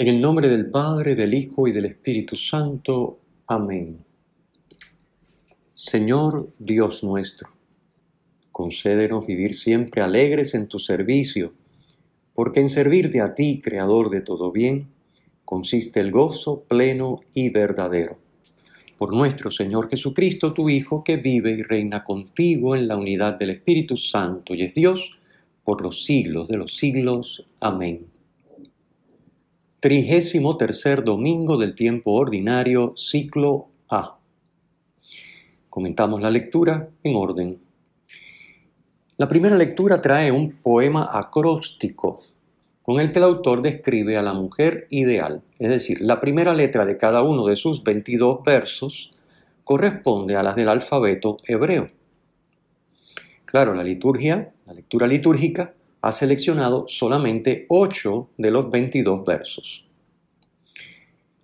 En el nombre del Padre, del Hijo y del Espíritu Santo. Amén. Señor Dios nuestro, concédenos vivir siempre alegres en tu servicio, porque en servirte a ti, Creador de todo bien, consiste el gozo pleno y verdadero. Por nuestro Señor Jesucristo, tu Hijo, que vive y reina contigo en la unidad del Espíritu Santo y es Dios, por los siglos de los siglos. Amén. Trigésimo tercer domingo del tiempo ordinario, ciclo A. Comentamos la lectura en orden. La primera lectura trae un poema acróstico con el que el autor describe a la mujer ideal, es decir, la primera letra de cada uno de sus 22 versos corresponde a las del alfabeto hebreo. Claro, la liturgia, la lectura litúrgica, ha seleccionado solamente 8 de los 22 versos.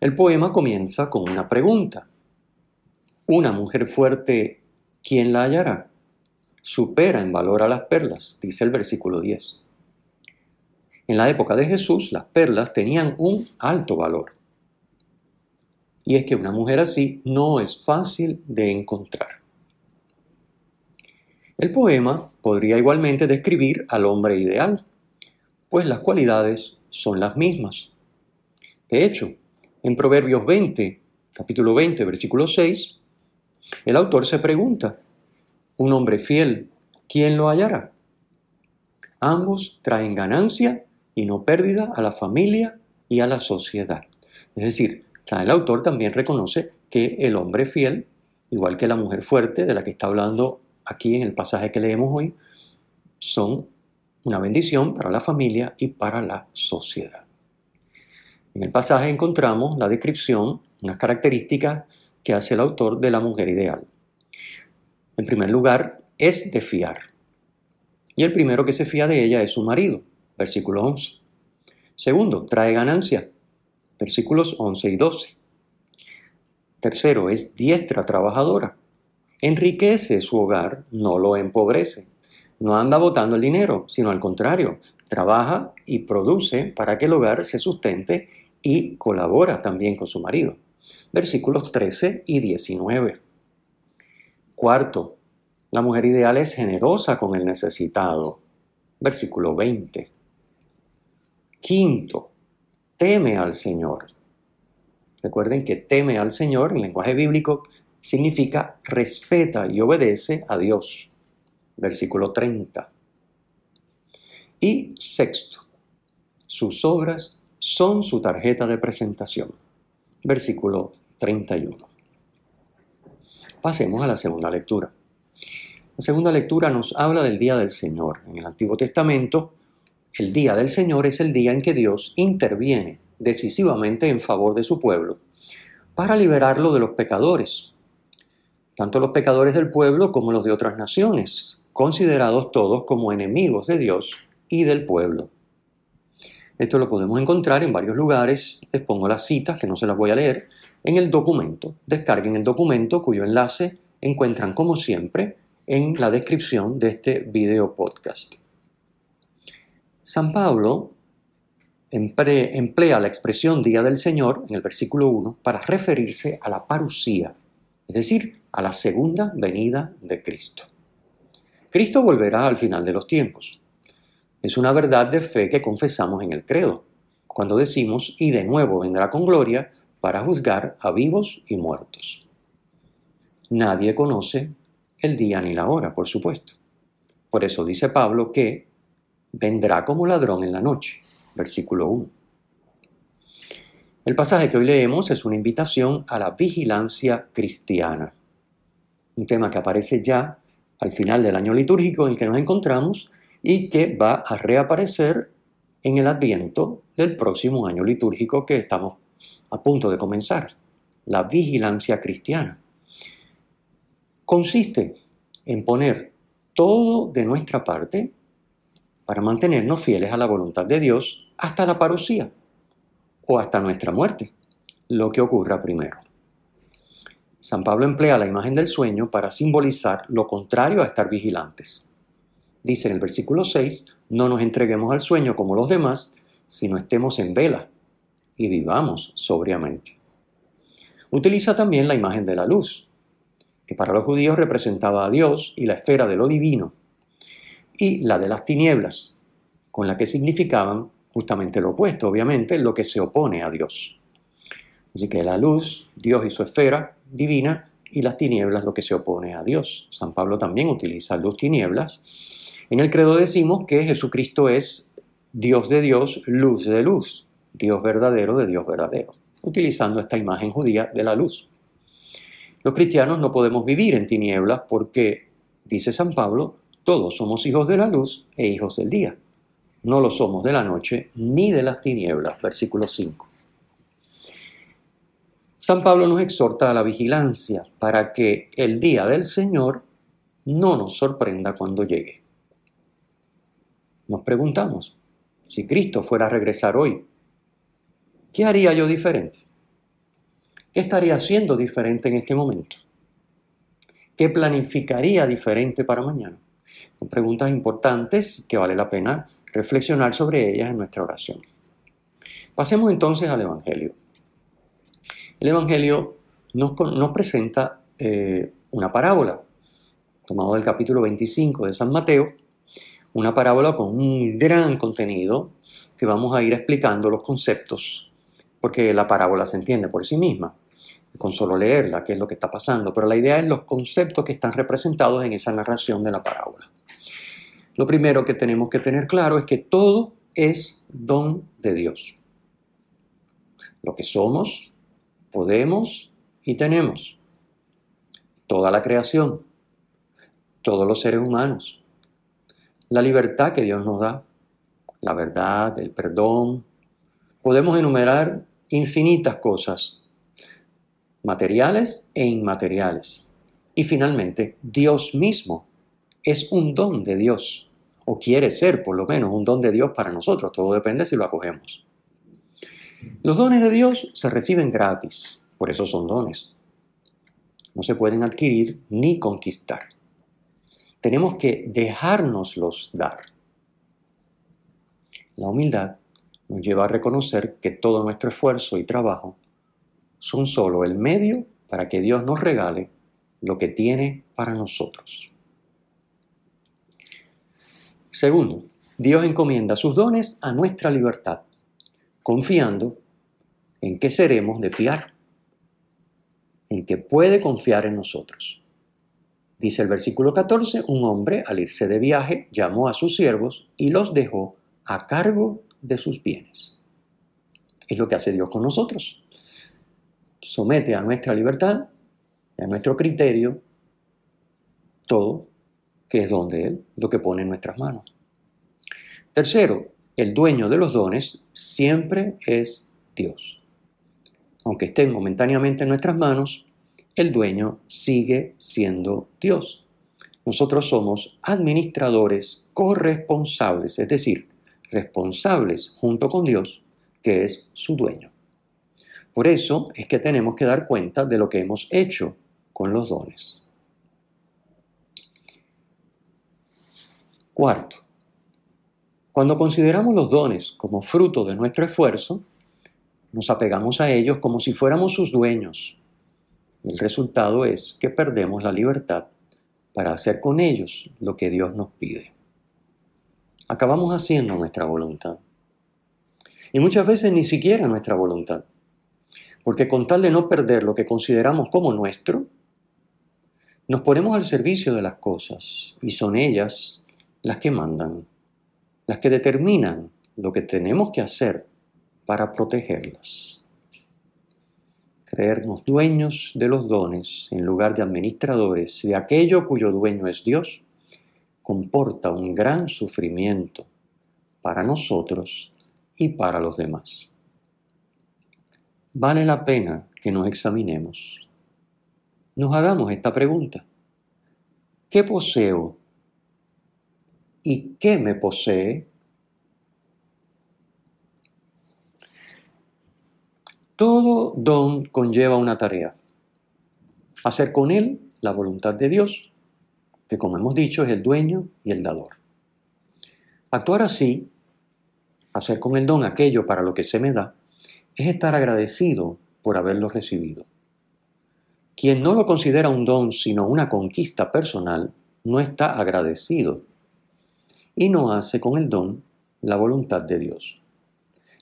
El poema comienza con una pregunta. Una mujer fuerte, ¿quién la hallará? Supera en valor a las perlas, dice el versículo 10. En la época de Jesús, las perlas tenían un alto valor. Y es que una mujer así no es fácil de encontrar. El poema podría igualmente describir al hombre ideal, pues las cualidades son las mismas. De hecho, en Proverbios 20, capítulo 20, versículo 6, el autor se pregunta, un hombre fiel, ¿quién lo hallará? Ambos traen ganancia y no pérdida a la familia y a la sociedad. Es decir, el autor también reconoce que el hombre fiel, igual que la mujer fuerte de la que está hablando aquí en el pasaje que leemos hoy, son una bendición para la familia y para la sociedad. En el pasaje encontramos la descripción, unas características que hace el autor de la mujer ideal. En primer lugar, es de fiar. Y el primero que se fía de ella es su marido, versículo 11. Segundo, trae ganancia, versículos 11 y 12. Tercero, es diestra trabajadora, enriquece su hogar, no lo empobrece. No anda botando el dinero, sino al contrario, trabaja y produce para que el hogar se sustente y colabora también con su marido. Versículos 13 y 19. Cuarto, la mujer ideal es generosa con el necesitado. Versículo 20. Quinto, teme al Señor. Recuerden que teme al Señor en lenguaje bíblico significa respeta y obedece a Dios. Versículo 30. Y sexto, sus obras son su tarjeta de presentación. Versículo 31. Pasemos a la segunda lectura. La segunda lectura nos habla del día del Señor. En el Antiguo Testamento, el día del Señor es el día en que Dios interviene decisivamente en favor de su pueblo para liberarlo de los pecadores, tanto los pecadores del pueblo como los de otras naciones, considerados todos como enemigos de Dios y del pueblo. Esto lo podemos encontrar en varios lugares, les pongo las citas, que no se las voy a leer, en el documento. Descarguen el documento cuyo enlace encuentran como siempre en la descripción de este video podcast. San Pablo emplea la expresión Día del Señor en el versículo 1 para referirse a la parusía, es decir, a la segunda venida de Cristo. Cristo volverá al final de los tiempos. Es una verdad de fe que confesamos en el credo, cuando decimos, y de nuevo vendrá con gloria para juzgar a vivos y muertos. Nadie conoce el día ni la hora, por supuesto. Por eso dice Pablo que vendrá como ladrón en la noche, versículo 1. El pasaje que hoy leemos es una invitación a la vigilancia cristiana, un tema que aparece ya al final del año litúrgico en el que nos encontramos y que va a reaparecer en el adviento del próximo año litúrgico que estamos a punto de comenzar, la vigilancia cristiana. Consiste en poner todo de nuestra parte para mantenernos fieles a la voluntad de Dios hasta la parucía o hasta nuestra muerte, lo que ocurra primero. San Pablo emplea la imagen del sueño para simbolizar lo contrario a estar vigilantes. Dice en el versículo 6, no nos entreguemos al sueño como los demás, sino estemos en vela y vivamos sobriamente. Utiliza también la imagen de la luz, que para los judíos representaba a Dios y la esfera de lo divino, y la de las tinieblas, con la que significaban justamente lo opuesto, obviamente, lo que se opone a Dios. Así que la luz, Dios y su esfera divina, y las tinieblas, lo que se opone a Dios. San Pablo también utiliza luz tinieblas. En el credo decimos que Jesucristo es Dios de Dios, luz de luz, Dios verdadero de Dios verdadero, utilizando esta imagen judía de la luz. Los cristianos no podemos vivir en tinieblas porque, dice San Pablo, todos somos hijos de la luz e hijos del día. No lo somos de la noche ni de las tinieblas. Versículo 5. San Pablo nos exhorta a la vigilancia para que el día del Señor no nos sorprenda cuando llegue. Nos preguntamos, si Cristo fuera a regresar hoy, ¿qué haría yo diferente? ¿Qué estaría haciendo diferente en este momento? ¿Qué planificaría diferente para mañana? Son preguntas importantes que vale la pena reflexionar sobre ellas en nuestra oración. Pasemos entonces al Evangelio. El Evangelio nos, presenta eh, una parábola, tomado del capítulo 25 de San Mateo, una parábola con un gran contenido que vamos a ir explicando los conceptos, porque la parábola se entiende por sí misma, con solo leerla, qué es lo que está pasando, pero la idea es los conceptos que están representados en esa narración de la parábola. Lo primero que tenemos que tener claro es que todo es don de Dios. Lo que somos, podemos y tenemos. Toda la creación, todos los seres humanos, la libertad que Dios nos da, la verdad, el perdón. Podemos enumerar infinitas cosas, materiales e inmateriales. Y finalmente, Dios mismo es un don de Dios, o quiere ser por lo menos un don de Dios para nosotros, todo depende si lo acogemos. Los dones de Dios se reciben gratis, por eso son dones. No se pueden adquirir ni conquistar. Tenemos que dejárnoslos dar. La humildad nos lleva a reconocer que todo nuestro esfuerzo y trabajo son solo el medio para que Dios nos regale lo que tiene para nosotros. Segundo, Dios encomienda sus dones a nuestra libertad, confiando en que seremos de fiar, en que puede confiar en nosotros. Dice el versículo 14, un hombre al irse de viaje llamó a sus siervos y los dejó a cargo de sus bienes. Es lo que hace Dios con nosotros. Somete a nuestra libertad a nuestro criterio todo que es don de Él, lo que pone en nuestras manos. Tercero, el dueño de los dones siempre es Dios aunque estén momentáneamente en nuestras manos, el dueño sigue siendo Dios. Nosotros somos administradores corresponsables, es decir, responsables junto con Dios, que es su dueño. Por eso es que tenemos que dar cuenta de lo que hemos hecho con los dones. Cuarto, cuando consideramos los dones como fruto de nuestro esfuerzo, nos apegamos a ellos como si fuéramos sus dueños. El resultado es que perdemos la libertad para hacer con ellos lo que Dios nos pide. Acabamos haciendo nuestra voluntad. Y muchas veces ni siquiera nuestra voluntad. Porque con tal de no perder lo que consideramos como nuestro, nos ponemos al servicio de las cosas y son ellas las que mandan, las que determinan lo que tenemos que hacer para protegerlas. Creernos dueños de los dones en lugar de administradores de aquello cuyo dueño es Dios comporta un gran sufrimiento para nosotros y para los demás. Vale la pena que nos examinemos. Nos hagamos esta pregunta. ¿Qué poseo? ¿Y qué me posee? Todo don conlleva una tarea. Hacer con él la voluntad de Dios, que como hemos dicho es el dueño y el dador. Actuar así, hacer con el don aquello para lo que se me da, es estar agradecido por haberlo recibido. Quien no lo considera un don sino una conquista personal, no está agradecido y no hace con el don la voluntad de Dios.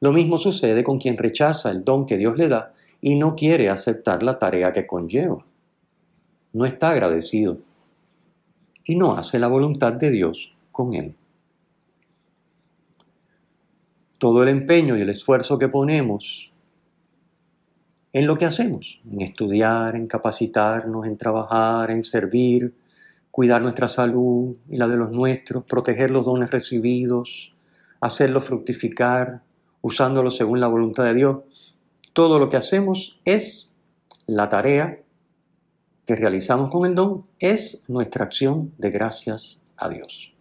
Lo mismo sucede con quien rechaza el don que Dios le da y no quiere aceptar la tarea que conlleva. No está agradecido y no hace la voluntad de Dios con él. Todo el empeño y el esfuerzo que ponemos en lo que hacemos, en estudiar, en capacitarnos, en trabajar, en servir, cuidar nuestra salud y la de los nuestros, proteger los dones recibidos, hacerlos fructificar, usándolos según la voluntad de Dios. Todo lo que hacemos es la tarea que realizamos con el don, es nuestra acción de gracias a Dios.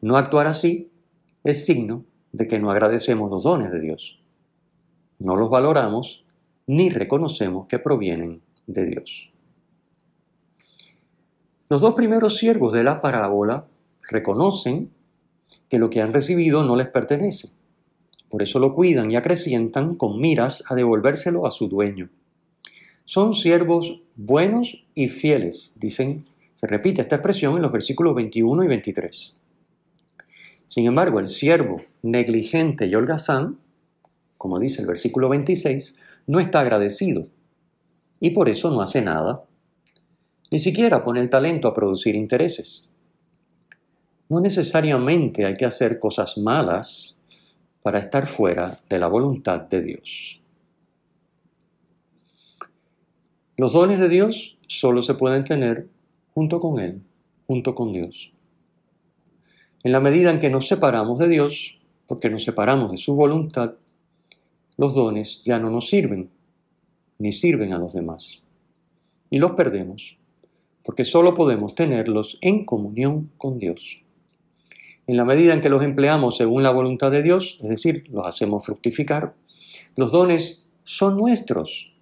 No actuar así es signo de que no agradecemos los dones de Dios. No los valoramos ni reconocemos que provienen de Dios. Los dos primeros siervos de la parábola reconocen que lo que han recibido no les pertenece. Por eso lo cuidan y acrecientan con miras a devolvérselo a su dueño. Son siervos buenos y fieles, dicen, se repite esta expresión en los versículos 21 y 23. Sin embargo, el siervo negligente y holgazán, como dice el versículo 26, no está agradecido y por eso no hace nada. Ni siquiera pone el talento a producir intereses. No necesariamente hay que hacer cosas malas para estar fuera de la voluntad de Dios. Los dones de Dios solo se pueden tener junto con Él, junto con Dios. En la medida en que nos separamos de Dios, porque nos separamos de su voluntad, los dones ya no nos sirven, ni sirven a los demás. Y los perdemos, porque solo podemos tenerlos en comunión con Dios. En la medida en que los empleamos según la voluntad de Dios, es decir, los hacemos fructificar, los dones son nuestros,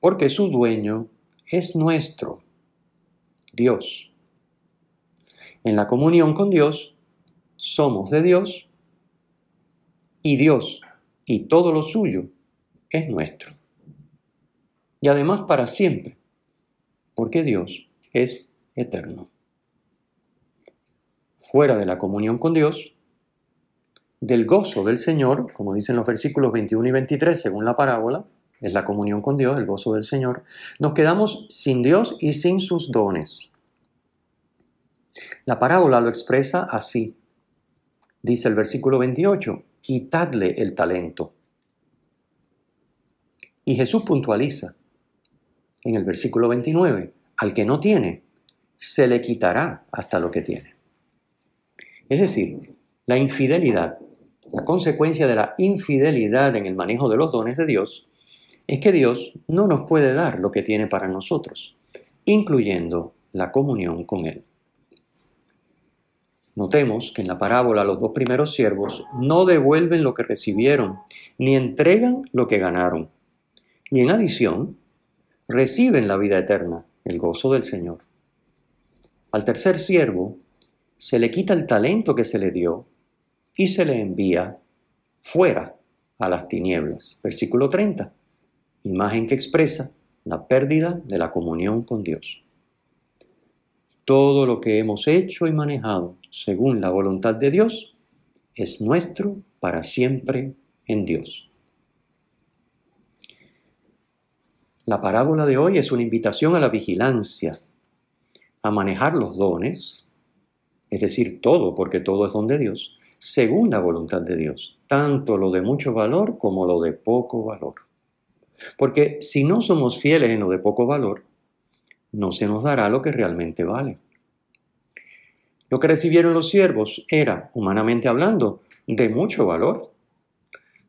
porque su dueño es nuestro, Dios. En la comunión con Dios, somos de Dios y Dios y todo lo suyo es nuestro. Y además para siempre, porque Dios es eterno. Fuera de la comunión con Dios, del gozo del Señor, como dicen los versículos 21 y 23 según la parábola, es la comunión con Dios, el gozo del Señor, nos quedamos sin Dios y sin sus dones. La parábola lo expresa así. Dice el versículo 28, quitadle el talento. Y Jesús puntualiza en el versículo 29, al que no tiene, se le quitará hasta lo que tiene. Es decir, la infidelidad, la consecuencia de la infidelidad en el manejo de los dones de Dios, es que Dios no nos puede dar lo que tiene para nosotros, incluyendo la comunión con Él. Notemos que en la parábola los dos primeros siervos no devuelven lo que recibieron, ni entregan lo que ganaron. Y en adición, reciben la vida eterna, el gozo del Señor. Al tercer siervo se le quita el talento que se le dio y se le envía fuera a las tinieblas. Versículo 30, imagen que expresa la pérdida de la comunión con Dios. Todo lo que hemos hecho y manejado según la voluntad de Dios es nuestro para siempre en Dios. La parábola de hoy es una invitación a la vigilancia, a manejar los dones, es decir, todo, porque todo es don de Dios, según la voluntad de Dios, tanto lo de mucho valor como lo de poco valor. Porque si no somos fieles en lo de poco valor, no se nos dará lo que realmente vale. Lo que recibieron los siervos era, humanamente hablando, de mucho valor.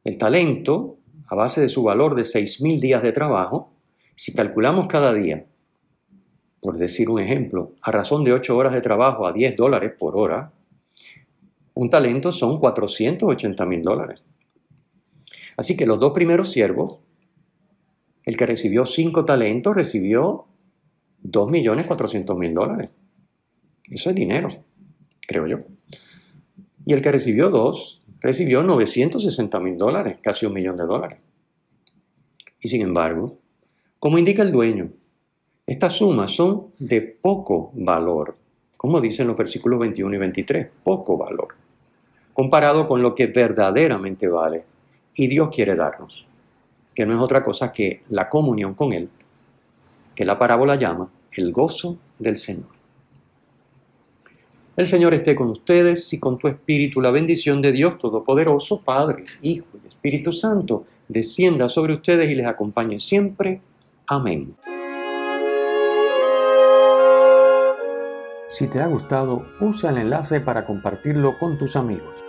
El talento a base de su valor de 6.000 días de trabajo, si calculamos cada día, por decir un ejemplo, a razón de 8 horas de trabajo a 10 dólares por hora, un talento son 480 mil dólares. Así que los dos primeros siervos, el que recibió 5 talentos recibió 2.400.000 dólares. Eso es dinero, creo yo. Y el que recibió 2 recibió 960 mil dólares, casi un millón de dólares. Y sin embargo, como indica el dueño, estas sumas son de poco valor, como dicen los versículos 21 y 23, poco valor, comparado con lo que verdaderamente vale y Dios quiere darnos, que no es otra cosa que la comunión con Él, que la parábola llama el gozo del Señor. El Señor esté con ustedes y con tu espíritu. La bendición de Dios Todopoderoso, Padre, Hijo y Espíritu Santo, descienda sobre ustedes y les acompañe siempre. Amén. Si te ha gustado, usa el enlace para compartirlo con tus amigos.